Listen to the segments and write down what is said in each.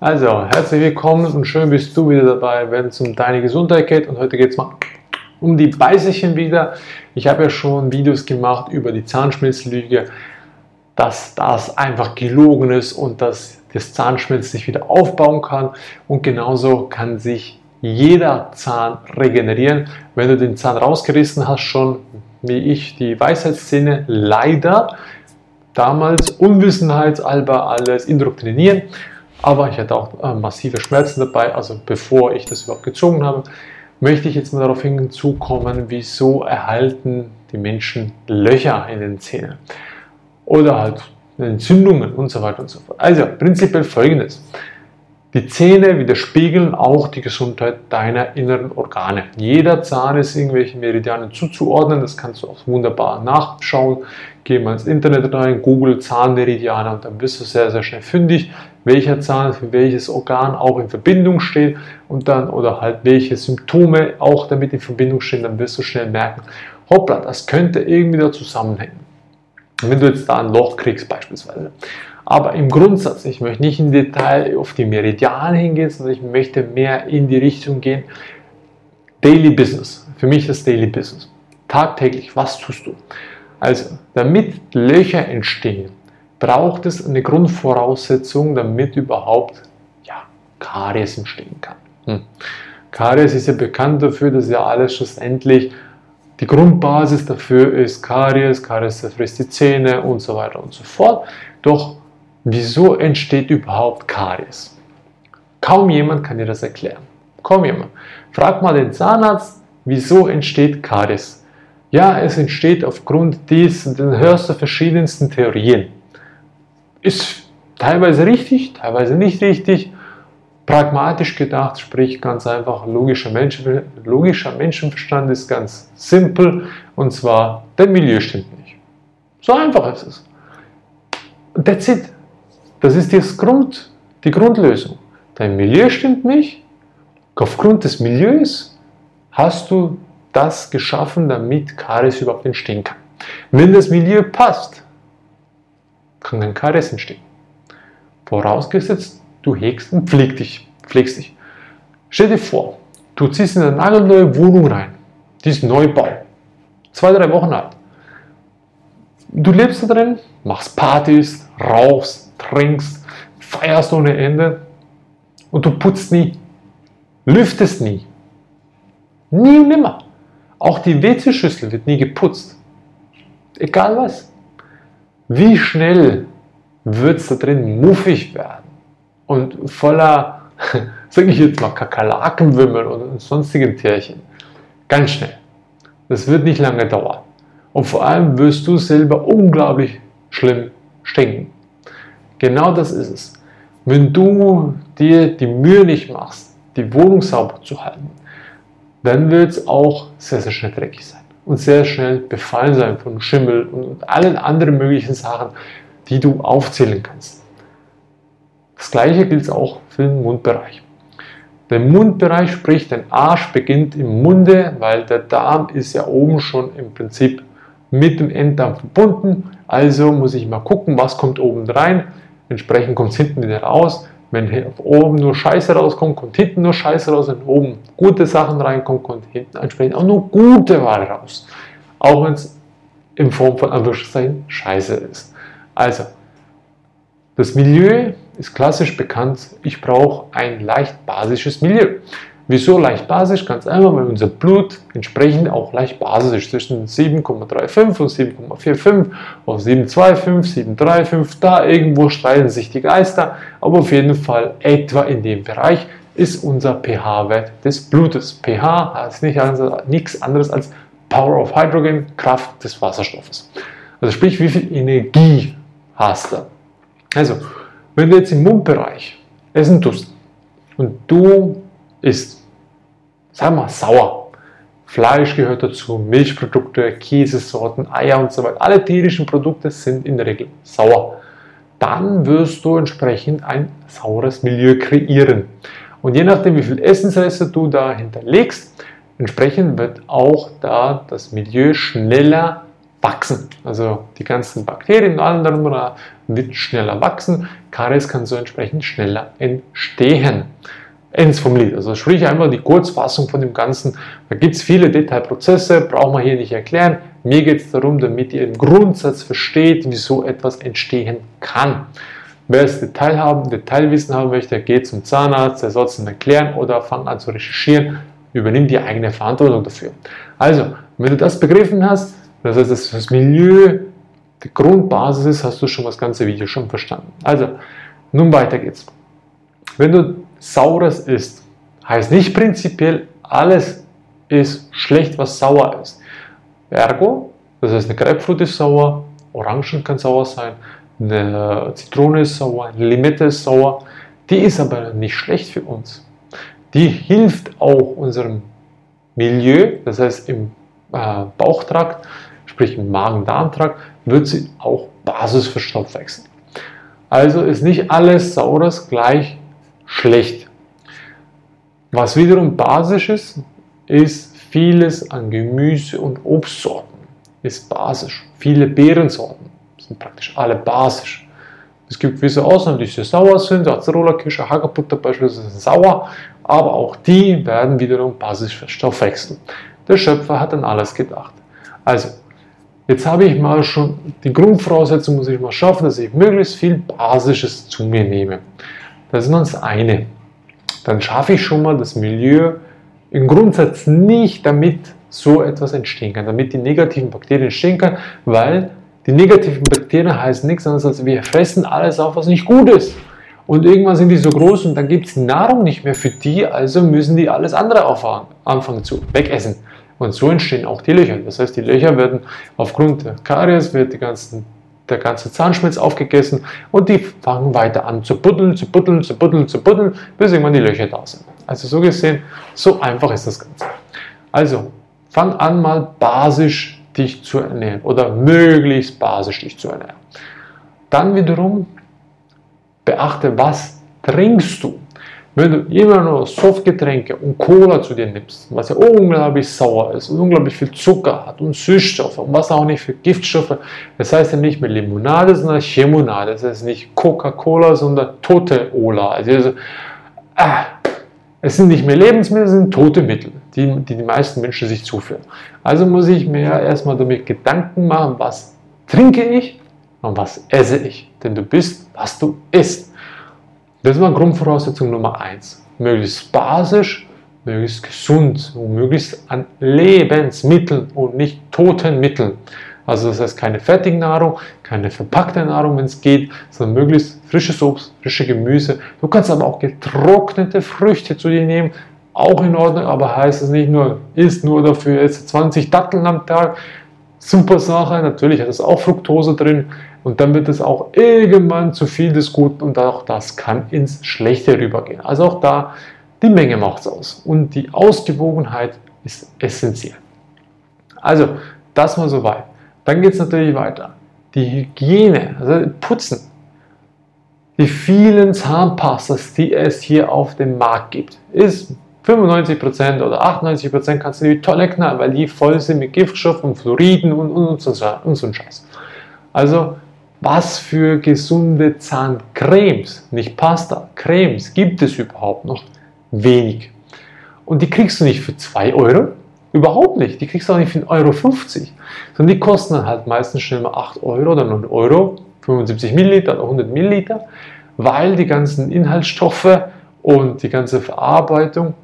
Also, herzlich willkommen und schön bist du wieder dabei, wenn es um deine Gesundheit geht. Und heute geht es mal um die Beißchen wieder. Ich habe ja schon Videos gemacht über die Zahnschmelzlüge, dass das einfach gelogen ist und dass das Zahnschmelz sich wieder aufbauen kann. Und genauso kann sich jeder Zahn regenerieren. Wenn du den Zahn rausgerissen hast, schon wie ich die Weisheitszähne leider damals unwissenheitsalber alles indoktrinieren aber ich hatte auch äh, massive Schmerzen dabei. Also bevor ich das überhaupt gezogen habe, möchte ich jetzt mal darauf hinzukommen, wieso erhalten die Menschen Löcher in den Zähnen oder halt Entzündungen und so weiter und so fort. Also prinzipiell folgendes. Die Zähne widerspiegeln auch die Gesundheit deiner inneren Organe. Jeder Zahn ist irgendwelchen Meridianen zuzuordnen, das kannst du auch wunderbar nachschauen. Geh mal ins Internet rein, Google Zahnmeridiane und dann wirst du sehr, sehr schnell fündig, welcher Zahn für welches Organ auch in Verbindung steht und dann oder halt welche Symptome auch damit in Verbindung stehen, dann wirst du schnell merken, hoppla, das könnte irgendwie da zusammenhängen. Wenn du jetzt da ein Loch kriegst beispielsweise. Aber im Grundsatz, ich möchte nicht im Detail auf die Meridiane hingehen, sondern ich möchte mehr in die Richtung gehen. Daily Business. Für mich ist Daily Business. Tagtäglich, was tust du? Also, damit Löcher entstehen, braucht es eine Grundvoraussetzung, damit überhaupt ja, Karies entstehen kann. Hm. Karies ist ja bekannt dafür, dass ja alles schlussendlich die Grundbasis dafür ist Karies, Karies zerfrisst die Zähne und so weiter und so fort. Doch Wieso entsteht überhaupt Karies? Kaum jemand kann dir das erklären. Kaum jemand. Frag mal den Zahnarzt, wieso entsteht Karies? Ja, es entsteht aufgrund dies, dann hörst du verschiedensten Theorien. Ist teilweise richtig, teilweise nicht richtig. Pragmatisch gedacht, sprich ganz einfach, logischer, Menschen, logischer Menschenverstand ist ganz simpel und zwar, dein Milieu stimmt nicht. So einfach ist es. That's it. Das ist das Grund, die Grundlösung. Dein Milieu stimmt nicht. Aufgrund des Milieus hast du das geschaffen, damit Karies überhaupt entstehen kann. Wenn das Milieu passt, kann kein Karies entstehen. Vorausgesetzt, du hegst und pflegst dich. Pflegst dich. Stell dir vor, du ziehst in eine nagelneue Wohnung rein. Die ist Neubau. Zwei, drei Wochen alt. Du lebst da drin, machst Partys, rauchst, trinkst, feierst ohne Ende und du putzt nie, lüftest nie. Nie und nimmer. Auch die WC-Schüssel wird nie geputzt. Egal was. Wie schnell wird es da drin muffig werden und voller, sage ich jetzt mal, Kakerlakenwimmel und sonstigen Tierchen. Ganz schnell. Das wird nicht lange dauern. Und vor allem wirst du selber unglaublich schlimm stinken. Genau das ist es. Wenn du dir die Mühe nicht machst, die Wohnung sauber zu halten, dann wird es auch sehr, sehr schnell dreckig sein und sehr schnell befallen sein von Schimmel und allen anderen möglichen Sachen, die du aufzählen kannst. Das gleiche gilt auch für den Mundbereich. Der Mundbereich, sprich dein Arsch, beginnt im Munde, weil der Darm ist ja oben schon im Prinzip mit dem Enddarm verbunden. Also muss ich mal gucken, was kommt oben rein. Entsprechend kommt es hinten wieder raus. Wenn oben nur Scheiße rauskommt, kommt hinten nur Scheiße raus. Wenn oben gute Sachen reinkommen, kommt hinten entsprechend auch nur gute Ware raus. Auch wenn es in Form von Anführungszeichen Scheiße ist. Also, das Milieu ist klassisch bekannt. Ich brauche ein leicht basisches Milieu. Wieso leicht basisch? Ganz einfach, weil unser Blut entsprechend auch leicht basisch. Zwischen 7,35 und 7,45 oder 7,25, 7,35. Da irgendwo streiten sich die Geister. Aber auf jeden Fall etwa in dem Bereich ist unser pH-Wert des Blutes. pH heißt nicht nichts anderes als Power of Hydrogen, Kraft des Wasserstoffes. Also sprich, wie viel Energie hast du? Also, wenn du jetzt im Mundbereich essen tust und du isst sagen wir mal, sauer. Fleisch gehört dazu, Milchprodukte, Käsesorten, Eier und so weiter. Alle tierischen Produkte sind in der Regel sauer. Dann wirst du entsprechend ein saures Milieu kreieren. Und je nachdem, wie viel Essensreste du da hinterlegst, entsprechend wird auch da das Milieu schneller wachsen. Also die ganzen Bakterien und darum wird schneller wachsen. Karies kann so entsprechend schneller entstehen. Ends vom Lied. Also sprich einfach die Kurzfassung von dem Ganzen. Da gibt es viele Detailprozesse, brauchen wir hier nicht erklären. Mir geht es darum, damit ihr im Grundsatz versteht, wieso etwas entstehen kann. Wer das Detail haben, Detailwissen haben möchte, geht zum Zahnarzt, der soll es erklären oder fang an zu recherchieren, übernimm die eigene Verantwortung dafür. Also, wenn du das begriffen hast, das heißt, dass das Milieu die Grundbasis ist, hast du schon das ganze Video schon verstanden. Also, nun weiter geht's. Wenn du Saures isst, heißt nicht prinzipiell, alles ist schlecht, was sauer ist. Ergo, das heißt, eine Grapefruit ist sauer, Orangen kann sauer sein, eine Zitrone ist sauer, eine Limette ist sauer. Die ist aber nicht schlecht für uns. Die hilft auch unserem Milieu, das heißt im äh, Bauchtrakt, sprich im Magen-Darm-Trakt, wird sie auch Basis für Stoffwechsel. Also ist nicht alles Saures gleich schlecht. Was wiederum basisch ist, ist vieles an Gemüse- und Obstsorten. Ist basisch. Viele Beerensorten sind praktisch alle basisch. Es gibt gewisse Ausnahmen, die sehr sauer sind, Acerola-Kirsche, Hagebutter beispielsweise sind sauer, aber auch die werden wiederum basisch verstoffwechseln. Der Schöpfer hat an alles gedacht. Also, jetzt habe ich mal schon die Grundvoraussetzung, muss ich mal schaffen, dass ich möglichst viel Basisches zu mir nehme. Das ist nur das eine. Dann schaffe ich schon mal das Milieu im Grundsatz nicht, damit so etwas entstehen kann, damit die negativen Bakterien entstehen können, weil die negativen Bakterien heißen nichts anderes als wir fressen alles auf, was nicht gut ist. Und irgendwann sind die so groß und dann gibt es Nahrung nicht mehr für die, also müssen die alles andere auffahren, anfangen zu wegessen. Und so entstehen auch die Löcher. Das heißt, die Löcher werden aufgrund der Karies, wird die ganzen, der ganze Zahnschmelz aufgegessen und die fangen weiter an zu buddeln, zu buddeln, zu buddeln, zu buddeln, bis irgendwann die Löcher da sind. Also so gesehen, so einfach ist das Ganze. Also, fang an mal basisch dich zu ernähren oder möglichst basisch dich zu ernähren. Dann wiederum beachte, was trinkst du. Wenn du immer nur Softgetränke und Cola zu dir nimmst, was ja unglaublich sauer ist und unglaublich viel Zucker hat und Süßstoffe und was auch nicht für Giftstoffe, das heißt ja nicht mehr Limonade, sondern Chemonade. Das heißt nicht Coca-Cola, sondern tote Ola. Also, also ah, es sind nicht mehr Lebensmittel, es sind tote Mittel, die, die die meisten Menschen sich zuführen. Also muss ich mir erstmal damit Gedanken machen, was trinke ich und was esse ich. Denn du bist, was du isst. Das war Grundvoraussetzung Nummer eins. Möglichst basisch, möglichst gesund und möglichst an Lebensmitteln und nicht toten Mitteln. Also das heißt keine Fertignahrung, keine verpackte Nahrung, wenn es geht, sondern möglichst frisches Obst, frische Gemüse. Du kannst aber auch getrocknete Früchte zu dir nehmen, auch in Ordnung, aber heißt es nicht nur, isst nur dafür jetzt 20 Datteln am Tag. Super Sache, natürlich hat es auch Fructose drin und dann wird es auch irgendwann zu viel des Guten und auch das kann ins Schlechte rübergehen. Also auch da, die Menge macht es aus und die Ausgewogenheit ist essentiell. Also, das mal soweit. Dann geht es natürlich weiter. Die Hygiene, also Putzen. Die vielen Zahnpastas, die es hier auf dem Markt gibt, ist 95% oder 98% kannst du die Tolle knallen, weil die voll sind mit Giftstoffen, Fluoriden und, und, und, so, und so ein Scheiß. Also, was für gesunde Zahncremes, nicht Pasta, Cremes gibt es überhaupt noch? Wenig. Und die kriegst du nicht für 2 Euro, Überhaupt nicht. Die kriegst du auch nicht für 1,50 Euro. Sondern die kosten dann halt meistens schnell mal 8 Euro oder 9 Euro, 75 Milliliter oder 100 Milliliter, weil die ganzen Inhaltsstoffe und die ganze Verarbeitung,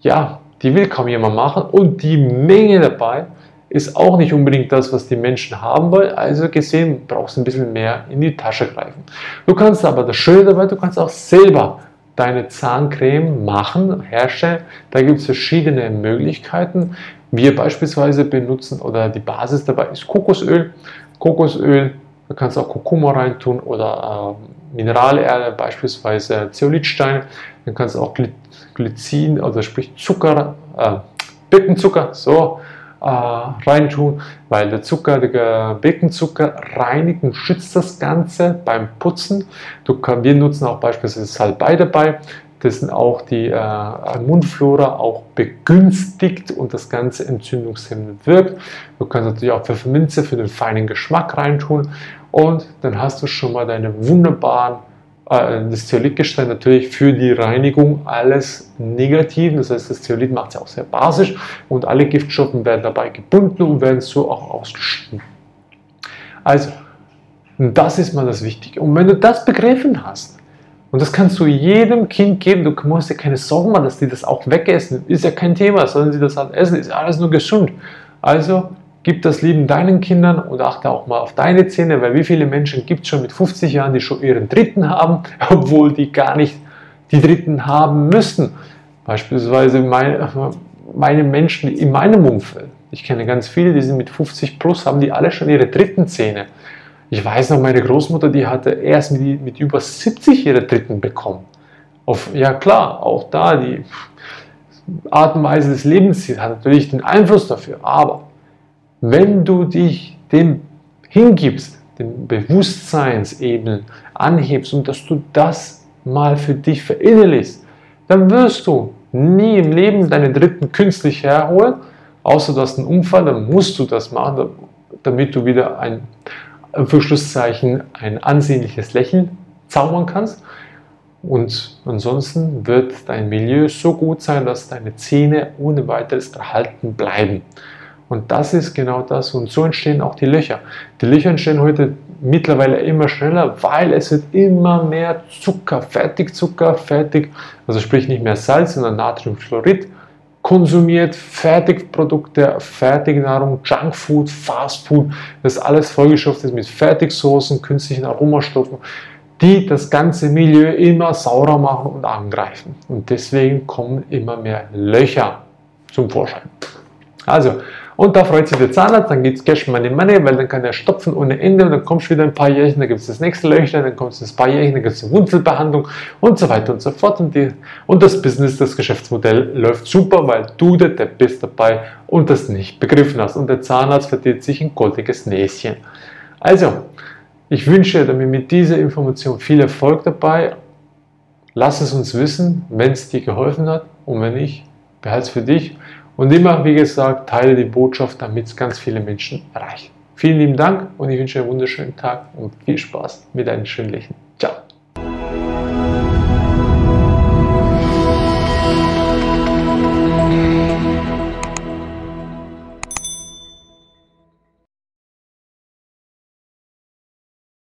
ja, die will kaum jemand machen und die Menge dabei ist auch nicht unbedingt das, was die Menschen haben wollen. Also gesehen, brauchst du ein bisschen mehr in die Tasche greifen. Du kannst aber das Schöne dabei, du kannst auch selber deine Zahncreme machen, herstellen. Da gibt es verschiedene Möglichkeiten. Wir beispielsweise benutzen oder die Basis dabei ist Kokosöl. Kokosöl, da kannst du auch Kurkuma reintun oder äh, Mineralerde, beispielsweise Zeolithstein. Dann kannst du auch Glycin, also sprich Zucker, äh, Birkenzucker, so äh, reintun, weil der Zucker, der Birkenzucker reinigt und schützt das Ganze beim Putzen. Du wir nutzen auch beispielsweise Salbei dabei. dessen auch die äh, Mundflora auch begünstigt und das Ganze entzündungshemmend wirkt. Du kannst natürlich auch Pfefferminze für den feinen Geschmack reintun und dann hast du schon mal deine wunderbaren das Zeolithgestein natürlich für die Reinigung alles negativ. Das heißt, das Zeolith macht es ja auch sehr basisch und alle Giftstoffe werden dabei gebunden und werden so auch ausgeschieden. Also, das ist mal das Wichtige. Und wenn du das begriffen hast, und das kannst du jedem Kind geben. Du musst dir keine Sorgen machen, dass die das auch wegessen. Ist ja kein Thema, sollen sie das halt essen, ist alles nur gesund. Also gib das Lieben deinen Kindern und achte auch mal auf deine Zähne, weil wie viele Menschen gibt es schon mit 50 Jahren, die schon ihren dritten haben, obwohl die gar nicht die dritten haben müssten. Beispielsweise meine, meine Menschen in meinem Umfeld. Ich kenne ganz viele, die sind mit 50 plus, haben die alle schon ihre dritten Zähne. Ich weiß noch, meine Großmutter, die hatte erst mit, mit über 70 ihre dritten bekommen. Auf, ja klar, auch da die Art und Weise des Lebens hat natürlich den Einfluss dafür. Aber wenn du dich dem hingibst, den Bewusstseinsebenen anhebst und dass du das mal für dich verinnerlichst, dann wirst du nie im Leben deine Dritten künstlich herholen, außer du hast einen Unfall, dann musst du das machen, damit du wieder ein für Schlusszeichen ein ansehnliches Lächeln zaubern kannst. Und ansonsten wird dein Milieu so gut sein, dass deine Zähne ohne weiteres erhalten bleiben. Und das ist genau das. Und so entstehen auch die Löcher. Die Löcher entstehen heute mittlerweile immer schneller, weil es wird immer mehr Zucker, Fertigzucker, fertig, also sprich nicht mehr Salz, sondern Natriumchlorid konsumiert, Fertigprodukte, Fertignahrung, Junkfood, Fastfood, das alles vollgestopft ist mit Fertigsoßen, künstlichen Aromastoffen, die das ganze Milieu immer saurer machen und angreifen. Und deswegen kommen immer mehr Löcher zum Vorschein. Also, und da freut sich der Zahnarzt, dann gibt es Cash Money Money, weil dann kann er stopfen ohne Ende und dann kommst du wieder ein paar Jährchen, dann gibt es das nächste Löchlein, dann kommt es ein paar Jährchen, dann gibt es eine Wurzelbehandlung und so weiter und so fort. Und, die, und das Business, das Geschäftsmodell läuft super, weil du der Depp bist dabei und das nicht begriffen hast. Und der Zahnarzt verdient sich ein goldiges Näschen. Also, ich wünsche dir mit dieser Information viel Erfolg dabei. Lass es uns wissen, wenn es dir geholfen hat und wenn nicht, behalte es für dich. Und immer, wie gesagt, teile die Botschaft, damit es ganz viele Menschen erreicht. Vielen lieben Dank und ich wünsche einen wunderschönen Tag und viel Spaß mit einem schönen Lächeln. Ciao.